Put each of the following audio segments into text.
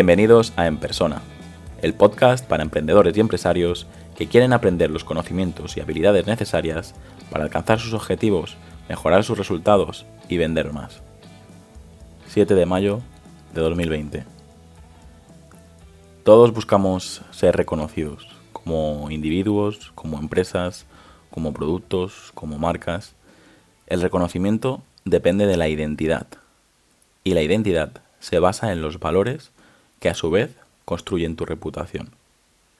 Bienvenidos a En Persona, el podcast para emprendedores y empresarios que quieren aprender los conocimientos y habilidades necesarias para alcanzar sus objetivos, mejorar sus resultados y vender más. 7 de mayo de 2020. Todos buscamos ser reconocidos como individuos, como empresas, como productos, como marcas. El reconocimiento depende de la identidad y la identidad se basa en los valores que a su vez construyen tu reputación.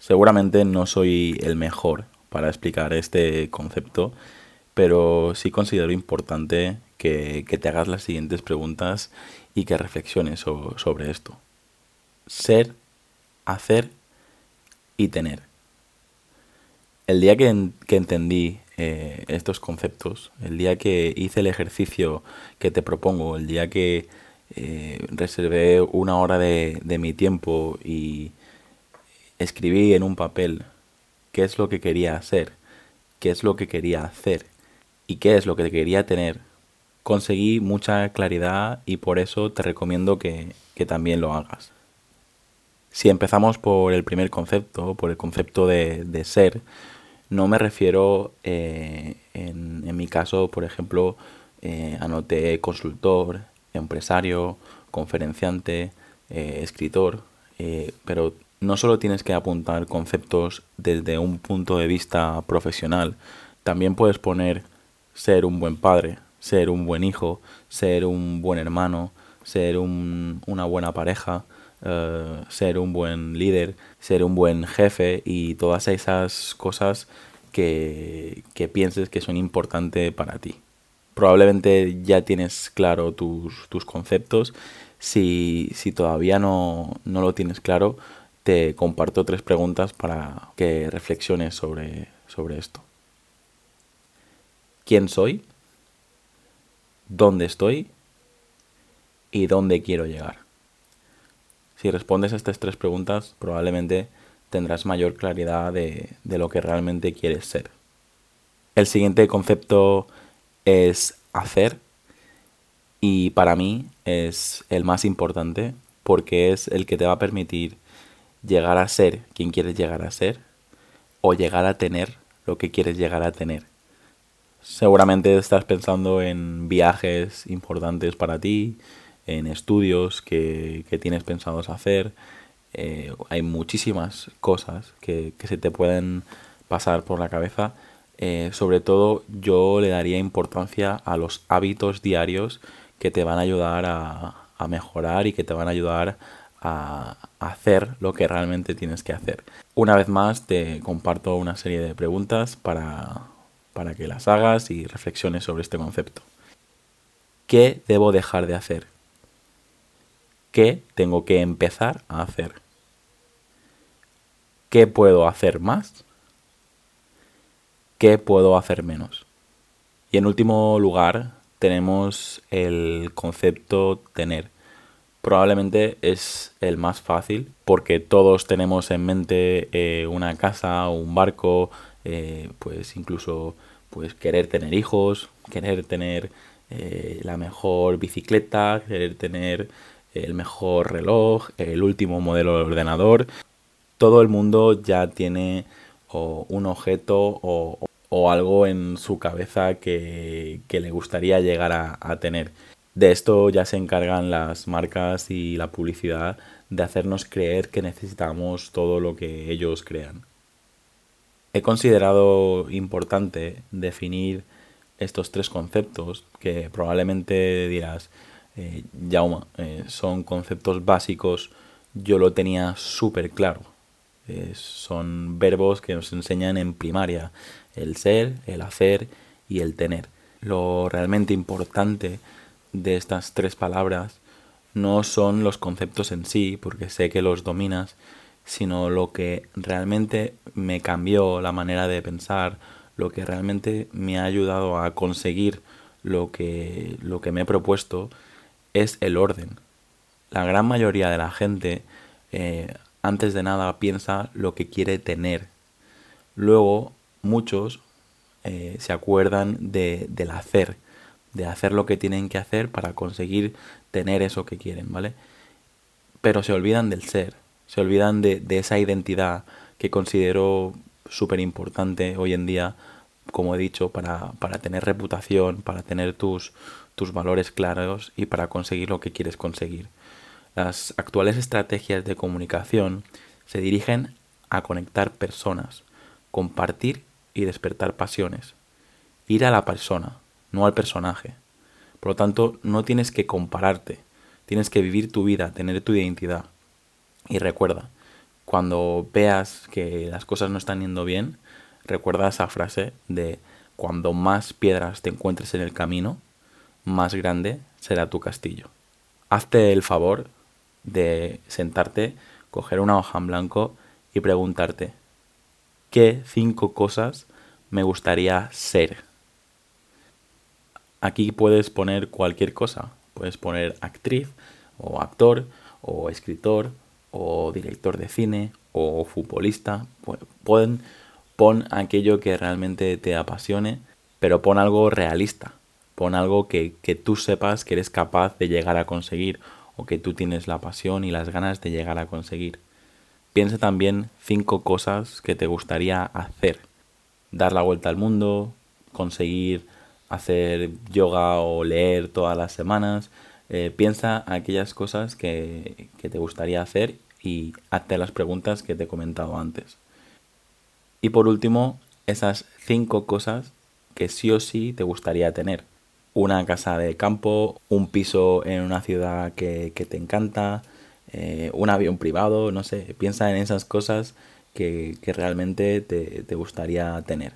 Seguramente no soy el mejor para explicar este concepto, pero sí considero importante que, te hagas las siguientes preguntas y que reflexiones sobre esto. Ser, hacer y tener. El día que, entendí eh, estos conceptos, el día que hice el ejercicio que te propongo, el día que eh, reservé una hora de, de mi tiempo y escribí en un papel qué es lo que quería hacer, qué es lo que quería hacer y qué es lo que quería tener, conseguí mucha claridad y por eso te recomiendo que, también lo hagas. Si empezamos por el primer concepto, por el concepto de, ser, no me refiero eh, en, mi caso, por ejemplo, eh, anoté consultor, empresario, conferenciante, eh, escritor, eh, pero no solo tienes que apuntar conceptos desde un punto de vista profesional, también puedes poner ser un buen padre, ser un buen hijo, ser un buen hermano, ser una buena pareja, eh, ser un buen líder, ser un buen jefe y todas esas cosas que, que pienses que son importantes para ti probablemente ya tienes claro tus, conceptos. Si, todavía no, lo tienes claro, te comparto tres preguntas para que reflexiones sobre, sobre esto. ¿Quién soy? ¿Dónde estoy? ¿Y dónde quiero llegar? Si respondes a estas tres preguntas, probablemente tendrás mayor claridad de, de lo que realmente quieres ser. El siguiente concepto es hacer y para mí es el más importante porque es el que te va a permitir llegar a ser quien quieres llegar a ser o llegar a tener lo que quieres llegar a tener. Seguramente estás pensando en viajes importantes para ti, en estudios que, tienes pensados hacer. Eh, hay muchísimas cosas que, que se te pueden pasar por la cabeza eh, sobre todo yo le daría importancia a los hábitos diarios que te van a ayudar a, mejorar y que te van a ayudar a hacer lo que realmente tienes que hacer. Una vez más te comparto una serie de preguntas para, para que las hagas y reflexiones sobre este concepto. ¿Qué debo dejar de hacer? ¿Qué tengo que empezar a hacer? ¿Qué puedo hacer más? ¿Qué puedo hacer menos? Y en último lugar tenemos el concepto tener. Probablemente es el más fácil porque todos tenemos en mente eh, una casa, un barco, eh, pues incluso pues querer tener hijos, querer tener eh, la mejor bicicleta, querer tener el mejor reloj, el último modelo de ordenador. Todo el mundo ya tiene un objeto o, o algo en su cabeza que, le gustaría llegar a, tener. De esto ya se encargan las marcas y la publicidad de hacernos creer que necesitamos todo lo que ellos crean. He considerado importante definir estos tres conceptos que probablemente dirás, eh, eh son conceptos básicos, yo lo tenía súper claro. Eh, son verbos que nos enseñan en primaria el ser, el hacer y el tener. Lo realmente importante de estas tres palabras no son los conceptos en sí, porque sé que los dominas, sino lo que realmente me cambió la manera de pensar, lo que realmente me ha ayudado a conseguir lo que, lo que me he propuesto, es el orden. La gran mayoría de la gente, eh, antes de nada, piensa lo que quiere tener. Luego muchos eh, se acuerdan de, del hacer, de hacer lo que tienen que hacer para conseguir tener eso que quieren, ¿vale? pero se olvidan del ser, se olvidan de, esa identidad que considero súper importante hoy en día, como he dicho, para, para tener reputación, para tener tus, tus valores claros y para conseguir lo que quieres conseguir. Las actuales estrategias de comunicación se dirigen a conectar personas, compartir y despertar pasiones. Ir a la persona, no al personaje. Por lo tanto, no tienes que compararte, tienes que vivir tu vida, tener tu identidad. Y recuerda, cuando veas que las cosas no están yendo bien, recuerda esa frase de cuando más piedras te encuentres en el camino, más grande será tu castillo. Hazte el favor de sentarte, coger una hoja en blanco y preguntarte, ¿qué cinco cosas me gustaría ser? Aquí puedes poner cualquier cosa, puedes poner actriz o actor o escritor o director de cine o futbolista, pueden, pon aquello que realmente te apasione, pero pon algo realista, pon algo que, que tú sepas que eres capaz de llegar a conseguir o que tú tienes la pasión y las ganas de llegar a conseguir. Piensa también cinco cosas que te gustaría hacer. Dar la vuelta al mundo, conseguir hacer yoga o leer todas las semanas. Eh, piensa aquellas cosas que, que te gustaría hacer y hazte las preguntas que te he comentado antes. Y por último, esas cinco cosas que sí o sí te gustaría tener una casa de campo, un piso en una ciudad que, te encanta, eh, un avión privado, no sé, piensa en esas cosas que, realmente te, gustaría tener.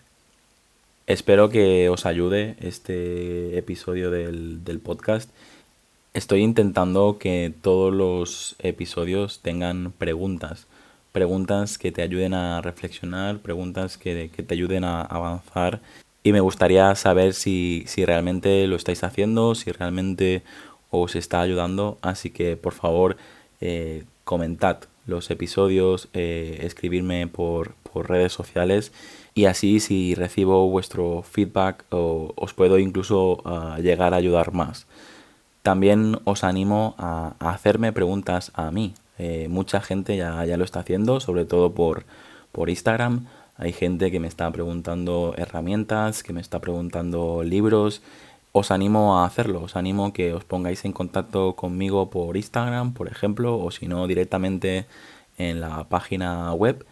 Espero que os ayude este episodio del, del podcast. Estoy intentando que todos los episodios tengan preguntas, preguntas que te ayuden a reflexionar, preguntas que, que te ayuden a avanzar y me gustaría saber si, si realmente lo estáis haciendo, si realmente os está ayudando. Así que por favor eh, comentad los episodios, eh, escribirme por, por, redes sociales y así si recibo vuestro feedback os puedo incluso ah, llegar a ayudar más. También os animo a, hacerme preguntas a mí. Eh, mucha gente ya, ya, lo está haciendo, sobre todo por, por Instagram. Hay gente que me está preguntando herramientas, que me está preguntando libros. Os animo a hacerlo, os animo que os pongáis en contacto conmigo por Instagram, por ejemplo, o si no directamente en la página web.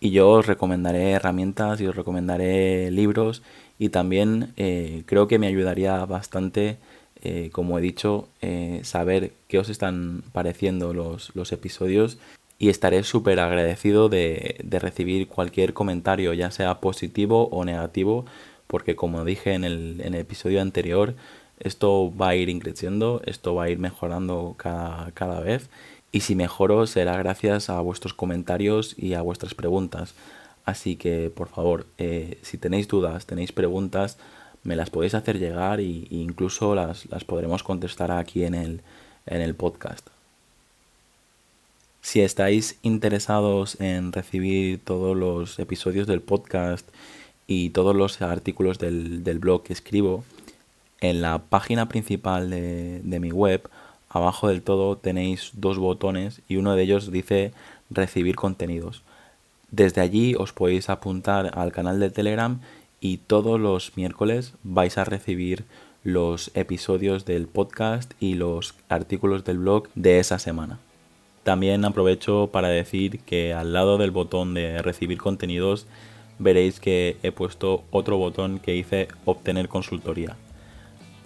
Y yo os recomendaré herramientas y os recomendaré libros y también eh, creo que me ayudaría bastante, eh, como he dicho, eh, saber qué os están pareciendo los, los episodios y estaré súper agradecido de, recibir cualquier comentario, ya sea positivo o negativo, porque como dije en el, episodio anterior, esto va a ir increciendo, esto va a ir mejorando cada, vez y si mejoro será gracias a vuestros comentarios y a vuestras preguntas. Así que por favor, eh, si tenéis dudas, tenéis preguntas, me las podéis hacer llegar e incluso las, las podremos contestar aquí en el, en el podcast. Si estáis interesados en recibir todos los episodios del podcast y todos los artículos del, blog que escribo, en la página principal de, de, mi web, abajo del todo tenéis dos botones y uno de ellos dice recibir contenidos. Desde allí os podéis apuntar al canal de Telegram y todos los miércoles vais a recibir los episodios del podcast y los artículos del blog de esa semana. También aprovecho para decir que al lado del botón de recibir contenidos veréis que he puesto otro botón que dice obtener consultoría.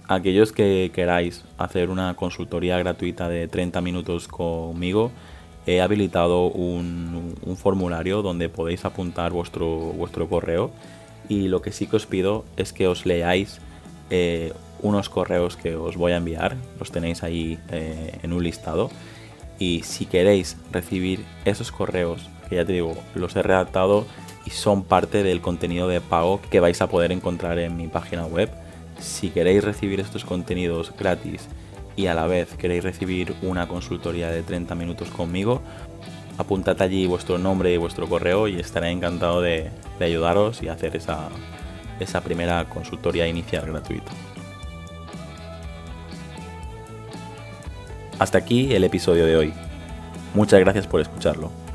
Aquellos que queráis hacer una consultoría gratuita de 30 minutos conmigo, he habilitado un, formulario donde podéis apuntar vuestro, vuestro correo y lo que sí que os pido es que os leáis eh, unos correos que os voy a enviar, los tenéis ahí eh, en un listado y si queréis recibir esos correos, que ya te digo, los he redactado y son parte del contenido de pago que vais a poder encontrar en mi página web. Si queréis recibir estos contenidos gratis y a la vez queréis recibir una consultoría de 30 minutos conmigo, apuntad allí vuestro nombre y vuestro correo y estaré encantado de, ayudaros y hacer esa, esa primera consultoría inicial gratuita. Hasta aquí el episodio de hoy. Muchas gracias por escucharlo.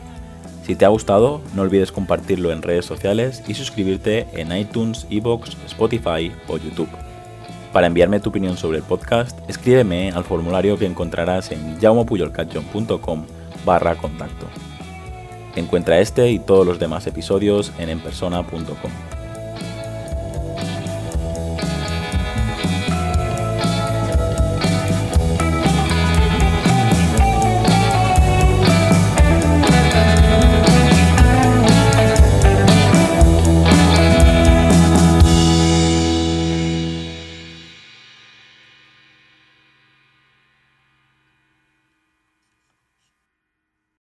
Si te ha gustado, no olvides compartirlo en redes sociales y suscribirte en iTunes, Evox, Spotify o YouTube. Para enviarme tu opinión sobre el podcast, escríbeme al formulario que encontrarás en jaumopuyolcatchon.com barra contacto. Encuentra este y todos los demás episodios en enpersona.com.